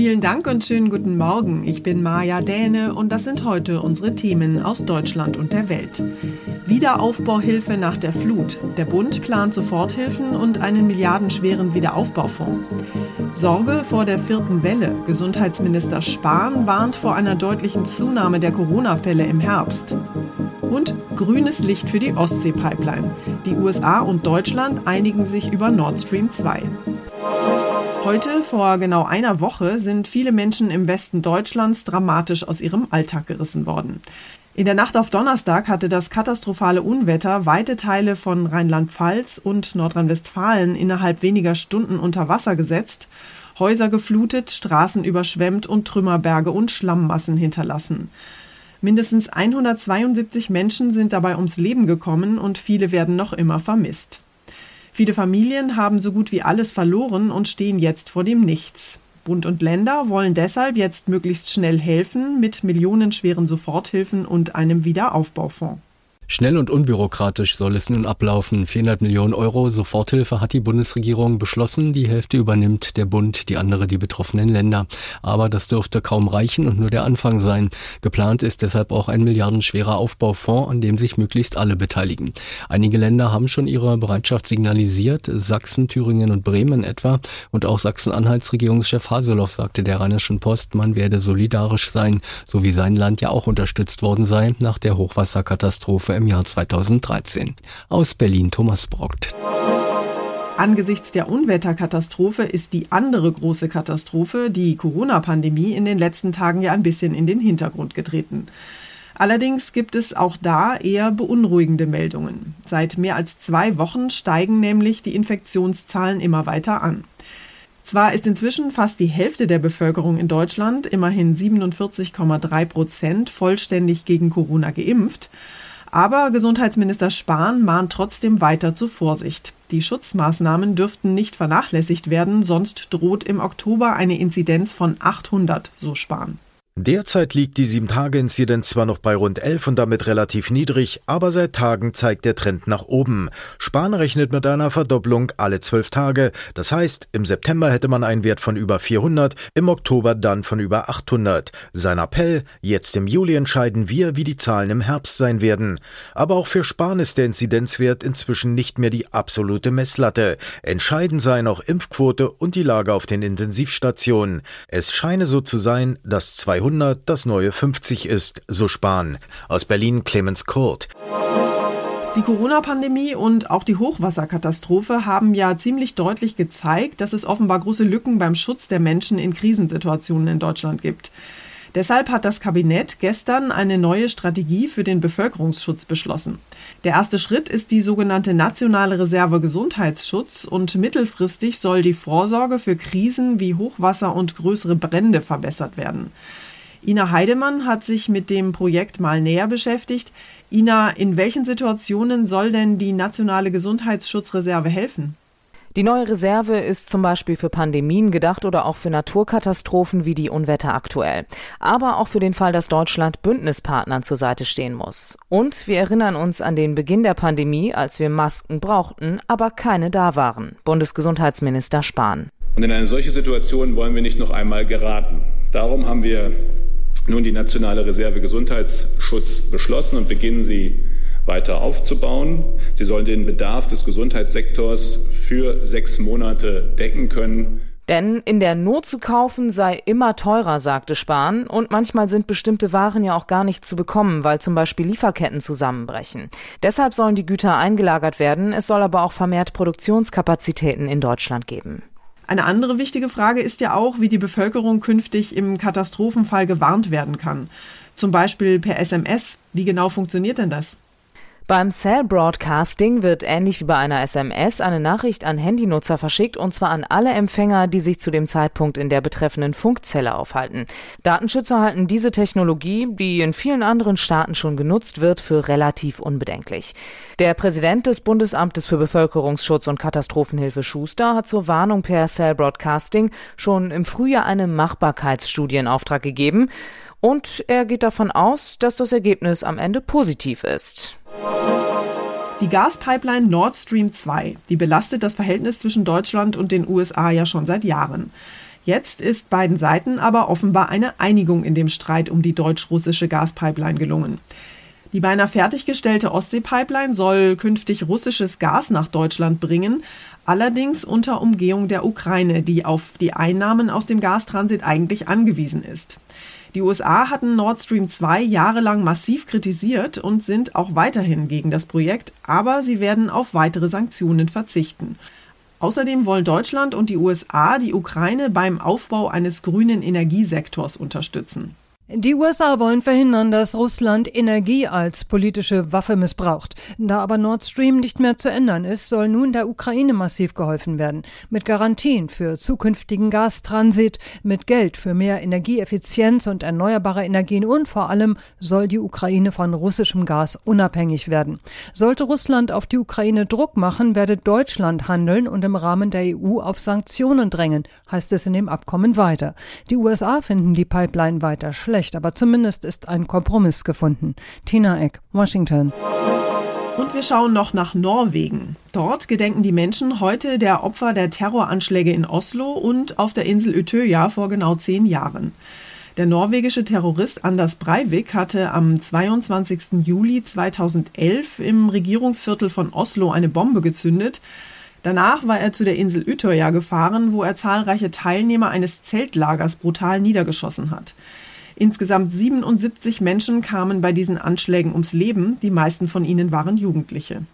Vielen Dank und schönen guten Morgen. Ich bin Maja Däne und das sind heute unsere Themen aus Deutschland und der Welt. Wiederaufbauhilfe nach der Flut. Der Bund plant Soforthilfen und einen milliardenschweren Wiederaufbaufonds. Sorge vor der vierten Welle. Gesundheitsminister Spahn warnt vor einer deutlichen Zunahme der Corona-Fälle im Herbst. Und grünes Licht für die Ostsee-Pipeline. Die USA und Deutschland einigen sich über Nord Stream 2. Heute, vor genau einer Woche, sind viele Menschen im Westen Deutschlands dramatisch aus ihrem Alltag gerissen worden. In der Nacht auf Donnerstag hatte das katastrophale Unwetter weite Teile von Rheinland-Pfalz und Nordrhein-Westfalen innerhalb weniger Stunden unter Wasser gesetzt, Häuser geflutet, Straßen überschwemmt und Trümmerberge und Schlammmassen hinterlassen. Mindestens 172 Menschen sind dabei ums Leben gekommen und viele werden noch immer vermisst. Viele Familien haben so gut wie alles verloren und stehen jetzt vor dem Nichts. Bund und Länder wollen deshalb jetzt möglichst schnell helfen mit millionenschweren Soforthilfen und einem Wiederaufbaufonds. Schnell und unbürokratisch soll es nun ablaufen. 400 Millionen Euro Soforthilfe hat die Bundesregierung beschlossen. Die Hälfte übernimmt der Bund, die andere die betroffenen Länder. Aber das dürfte kaum reichen und nur der Anfang sein. Geplant ist deshalb auch ein milliardenschwerer Aufbaufonds, an dem sich möglichst alle beteiligen. Einige Länder haben schon ihre Bereitschaft signalisiert. Sachsen, Thüringen und Bremen etwa. Und auch Sachsen-Anhalts Regierungschef Haseloff sagte der Rheinischen Post, man werde solidarisch sein, so wie sein Land ja auch unterstützt worden sei nach der Hochwasserkatastrophe im Jahr 2013. Aus Berlin Thomas Brockt. Angesichts der Unwetterkatastrophe ist die andere große Katastrophe, die Corona-Pandemie, in den letzten Tagen ja ein bisschen in den Hintergrund getreten. Allerdings gibt es auch da eher beunruhigende Meldungen. Seit mehr als zwei Wochen steigen nämlich die Infektionszahlen immer weiter an. Zwar ist inzwischen fast die Hälfte der Bevölkerung in Deutschland, immerhin 47,3 Prozent, vollständig gegen Corona geimpft, aber Gesundheitsminister Spahn mahnt trotzdem weiter zur Vorsicht. Die Schutzmaßnahmen dürften nicht vernachlässigt werden, sonst droht im Oktober eine Inzidenz von 800, so Spahn. Derzeit liegt die 7-Tage-Inzidenz zwar noch bei rund 11 und damit relativ niedrig, aber seit Tagen zeigt der Trend nach oben. Spahn rechnet mit einer Verdopplung alle 12 Tage. Das heißt, im September hätte man einen Wert von über 400, im Oktober dann von über 800. Sein Appell, jetzt im Juli entscheiden wir, wie die Zahlen im Herbst sein werden. Aber auch für Spahn ist der Inzidenzwert inzwischen nicht mehr die absolute Messlatte. Entscheidend seien auch Impfquote und die Lage auf den Intensivstationen. Es scheine so zu sein, dass 200 100 das neue 50 ist, so Spahn. Aus Berlin Clemens Kurt. Die Corona-Pandemie und auch die Hochwasserkatastrophe haben ja ziemlich deutlich gezeigt, dass es offenbar große Lücken beim Schutz der Menschen in Krisensituationen in Deutschland gibt. Deshalb hat das Kabinett gestern eine neue Strategie für den Bevölkerungsschutz beschlossen. Der erste Schritt ist die sogenannte Nationale Reserve Gesundheitsschutz und mittelfristig soll die Vorsorge für Krisen wie Hochwasser und größere Brände verbessert werden. Ina Heidemann hat sich mit dem Projekt mal näher beschäftigt. Ina, in welchen Situationen soll denn die nationale Gesundheitsschutzreserve helfen? Die neue Reserve ist zum Beispiel für Pandemien gedacht oder auch für Naturkatastrophen wie die Unwetter aktuell. Aber auch für den Fall, dass Deutschland Bündnispartnern zur Seite stehen muss. Und wir erinnern uns an den Beginn der Pandemie, als wir Masken brauchten, aber keine da waren. Bundesgesundheitsminister Spahn. Und in eine solche Situation wollen wir nicht noch einmal geraten. Darum haben wir nun die nationale Reserve Gesundheitsschutz beschlossen und beginnen sie weiter aufzubauen. Sie sollen den Bedarf des Gesundheitssektors für sechs Monate decken können. Denn in der Not zu kaufen sei immer teurer, sagte Spahn, und manchmal sind bestimmte Waren ja auch gar nicht zu bekommen, weil zum Beispiel Lieferketten zusammenbrechen. Deshalb sollen die Güter eingelagert werden, es soll aber auch vermehrt Produktionskapazitäten in Deutschland geben. Eine andere wichtige Frage ist ja auch, wie die Bevölkerung künftig im Katastrophenfall gewarnt werden kann. Zum Beispiel per SMS. Wie genau funktioniert denn das? Beim Cell Broadcasting wird ähnlich wie bei einer SMS eine Nachricht an Handynutzer verschickt und zwar an alle Empfänger, die sich zu dem Zeitpunkt in der betreffenden Funkzelle aufhalten. Datenschützer halten diese Technologie, die in vielen anderen Staaten schon genutzt wird, für relativ unbedenklich. Der Präsident des Bundesamtes für Bevölkerungsschutz und Katastrophenhilfe Schuster hat zur Warnung per Cell Broadcasting schon im Frühjahr eine Machbarkeitsstudie in Auftrag gegeben und er geht davon aus, dass das Ergebnis am Ende positiv ist. Die Gaspipeline Nord Stream 2, die belastet das Verhältnis zwischen Deutschland und den USA ja schon seit Jahren. Jetzt ist beiden Seiten aber offenbar eine Einigung in dem Streit um die deutsch-russische Gaspipeline gelungen. Die beinahe fertiggestellte Ostseepipeline soll künftig russisches Gas nach Deutschland bringen, allerdings unter Umgehung der Ukraine, die auf die Einnahmen aus dem Gastransit eigentlich angewiesen ist. Die USA hatten Nord Stream 2 jahrelang massiv kritisiert und sind auch weiterhin gegen das Projekt, aber sie werden auf weitere Sanktionen verzichten. Außerdem wollen Deutschland und die USA die Ukraine beim Aufbau eines grünen Energiesektors unterstützen. Die USA wollen verhindern, dass Russland Energie als politische Waffe missbraucht. Da aber Nord Stream nicht mehr zu ändern ist, soll nun der Ukraine massiv geholfen werden. Mit Garantien für zukünftigen Gastransit, mit Geld für mehr Energieeffizienz und erneuerbare Energien und vor allem soll die Ukraine von russischem Gas unabhängig werden. Sollte Russland auf die Ukraine Druck machen, werde Deutschland handeln und im Rahmen der EU auf Sanktionen drängen, heißt es in dem Abkommen weiter. Die USA finden die Pipeline weiter schlecht schlecht, aber zumindest ist ein Kompromiss gefunden. Tina Eck, Washington. Und wir schauen noch nach Norwegen. Dort gedenken die Menschen heute der Opfer der Terroranschläge in Oslo und auf der Insel Utøya vor genau zehn Jahren. Der norwegische Terrorist Anders Breivik hatte am 22. Juli 2011 im Regierungsviertel von Oslo eine Bombe gezündet. Danach war er zu der Insel Utøya gefahren, wo er zahlreiche Teilnehmer eines Zeltlagers brutal niedergeschossen hat. Insgesamt 77 Menschen kamen bei diesen Anschlägen ums Leben, die meisten von ihnen waren Jugendliche.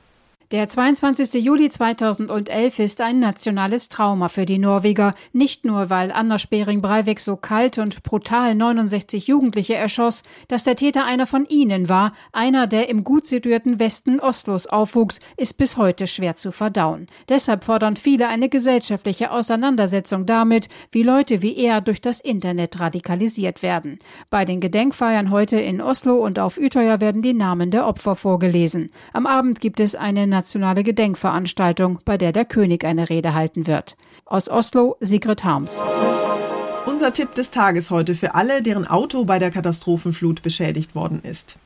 Der 22. Juli 2011 ist ein nationales Trauma für die Norweger. Nicht nur, weil Anders Behring Breivik so kalt und brutal 69 Jugendliche erschoss, dass der Täter einer von ihnen war, einer, der im gut situierten Westen Oslos aufwuchs, ist bis heute schwer zu verdauen. Deshalb fordern viele eine gesellschaftliche Auseinandersetzung damit, wie Leute wie er durch das Internet radikalisiert werden. Bei den Gedenkfeiern heute in Oslo und auf Utøya werden die Namen der Opfer vorgelesen. Am Abend gibt es eine nationale Gedenkveranstaltung, bei der der König eine Rede halten wird. Aus Oslo, Sigrid Harms. Unser Tipp des Tages heute für alle, deren Auto bei der Katastrophenflut beschädigt worden ist.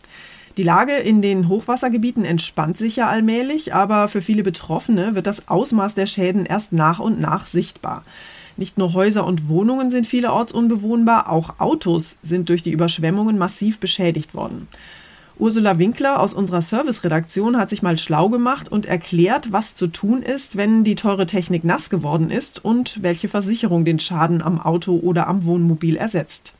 Die Lage in den Hochwassergebieten entspannt sich ja allmählich, aber für viele Betroffene wird das Ausmaß der Schäden erst nach und nach sichtbar. Nicht nur Häuser und Wohnungen sind vielerorts unbewohnbar, auch Autos sind durch die Überschwemmungen massiv beschädigt worden. Ursula Winkler aus unserer Serviceredaktion hat sich mal schlau gemacht und erklärt, was zu tun ist, wenn die teure Technik nass geworden ist und welche Versicherung den Schaden am Auto oder am Wohnmobil ersetzt.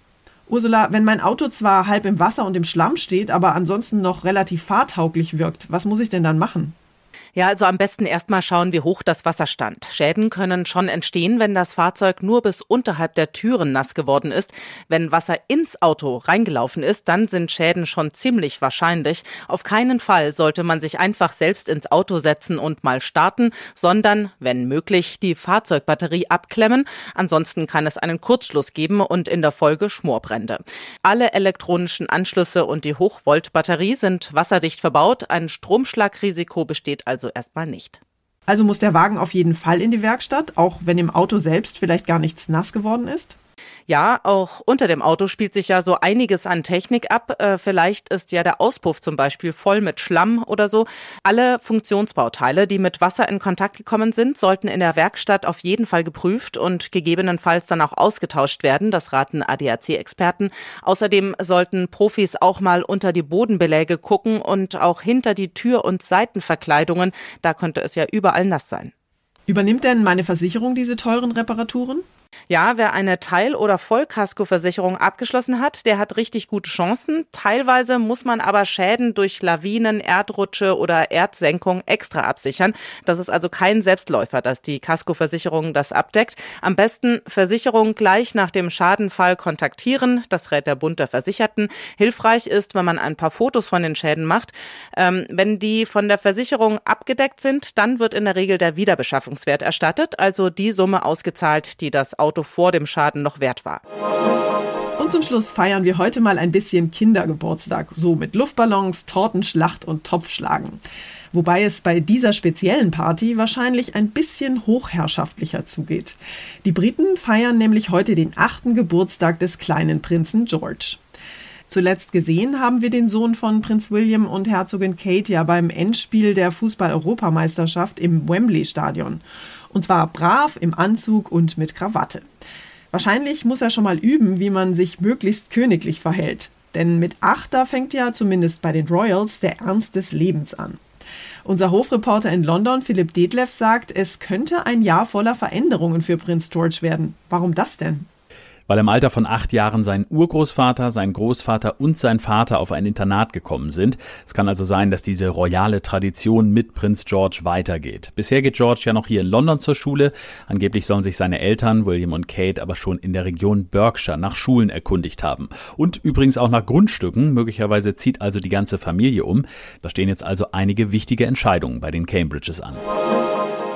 Ursula, wenn mein Auto zwar halb im Wasser und im Schlamm steht, aber ansonsten noch relativ fahrtauglich wirkt, was muss ich denn dann machen? Ja, also am besten erstmal schauen, wie hoch das Wasser stand. Schäden können schon entstehen, wenn das Fahrzeug nur bis unterhalb der Türen nass geworden ist. Wenn Wasser ins Auto reingelaufen ist, dann sind Schäden schon ziemlich wahrscheinlich. Auf keinen Fall sollte man sich einfach selbst ins Auto setzen und mal starten, sondern, wenn möglich, die Fahrzeugbatterie abklemmen. Ansonsten kann es einen Kurzschluss geben und in der Folge Schmorbrände. Alle elektronischen Anschlüsse und die Hochvoltbatterie sind wasserdicht verbaut. Ein Stromschlagrisiko besteht also also erstmal nicht. Also muss der Wagen auf jeden Fall in die Werkstatt, auch wenn im Auto selbst vielleicht gar nichts nass geworden ist? Ja, auch unter dem Auto spielt sich ja so einiges an Technik ab. Äh, vielleicht ist ja der Auspuff zum Beispiel voll mit Schlamm oder so. Alle Funktionsbauteile, die mit Wasser in Kontakt gekommen sind, sollten in der Werkstatt auf jeden Fall geprüft und gegebenenfalls dann auch ausgetauscht werden. Das raten ADAC-Experten. Außerdem sollten Profis auch mal unter die Bodenbeläge gucken und auch hinter die Tür- und Seitenverkleidungen. Da könnte es ja überall nass sein. Übernimmt denn meine Versicherung diese teuren Reparaturen? Ja, wer eine Teil- oder Vollkaskoversicherung abgeschlossen hat, der hat richtig gute Chancen. Teilweise muss man aber Schäden durch Lawinen, Erdrutsche oder Erdsenkung extra absichern. Das ist also kein Selbstläufer, dass die Kaskoversicherung das abdeckt. Am besten Versicherung gleich nach dem Schadenfall kontaktieren. Das rät der Bund der Versicherten. Hilfreich ist, wenn man ein paar Fotos von den Schäden macht. Ähm, wenn die von der Versicherung abgedeckt sind, dann wird in der Regel der Wiederbeschaffungswert erstattet, also die Summe ausgezahlt, die das Auto vor dem Schaden noch wert war. Und zum Schluss feiern wir heute mal ein bisschen Kindergeburtstag, so mit Luftballons, Tortenschlacht und Topfschlagen. Wobei es bei dieser speziellen Party wahrscheinlich ein bisschen hochherrschaftlicher zugeht. Die Briten feiern nämlich heute den achten Geburtstag des kleinen Prinzen George. Zuletzt gesehen haben wir den Sohn von Prinz William und Herzogin Kate ja beim Endspiel der Fußball-Europameisterschaft im Wembley-Stadion. Und zwar brav im Anzug und mit Krawatte. Wahrscheinlich muss er schon mal üben, wie man sich möglichst königlich verhält. Denn mit acht, da fängt ja zumindest bei den Royals der Ernst des Lebens an. Unser Hofreporter in London, Philipp Detlev, sagt, es könnte ein Jahr voller Veränderungen für Prinz George werden. Warum das denn? Weil im Alter von acht Jahren sein Urgroßvater, sein Großvater und sein Vater auf ein Internat gekommen sind. Es kann also sein, dass diese royale Tradition mit Prinz George weitergeht. Bisher geht George ja noch hier in London zur Schule. Angeblich sollen sich seine Eltern, William und Kate, aber schon in der Region Berkshire nach Schulen erkundigt haben. Und übrigens auch nach Grundstücken. Möglicherweise zieht also die ganze Familie um. Da stehen jetzt also einige wichtige Entscheidungen bei den Cambridges an.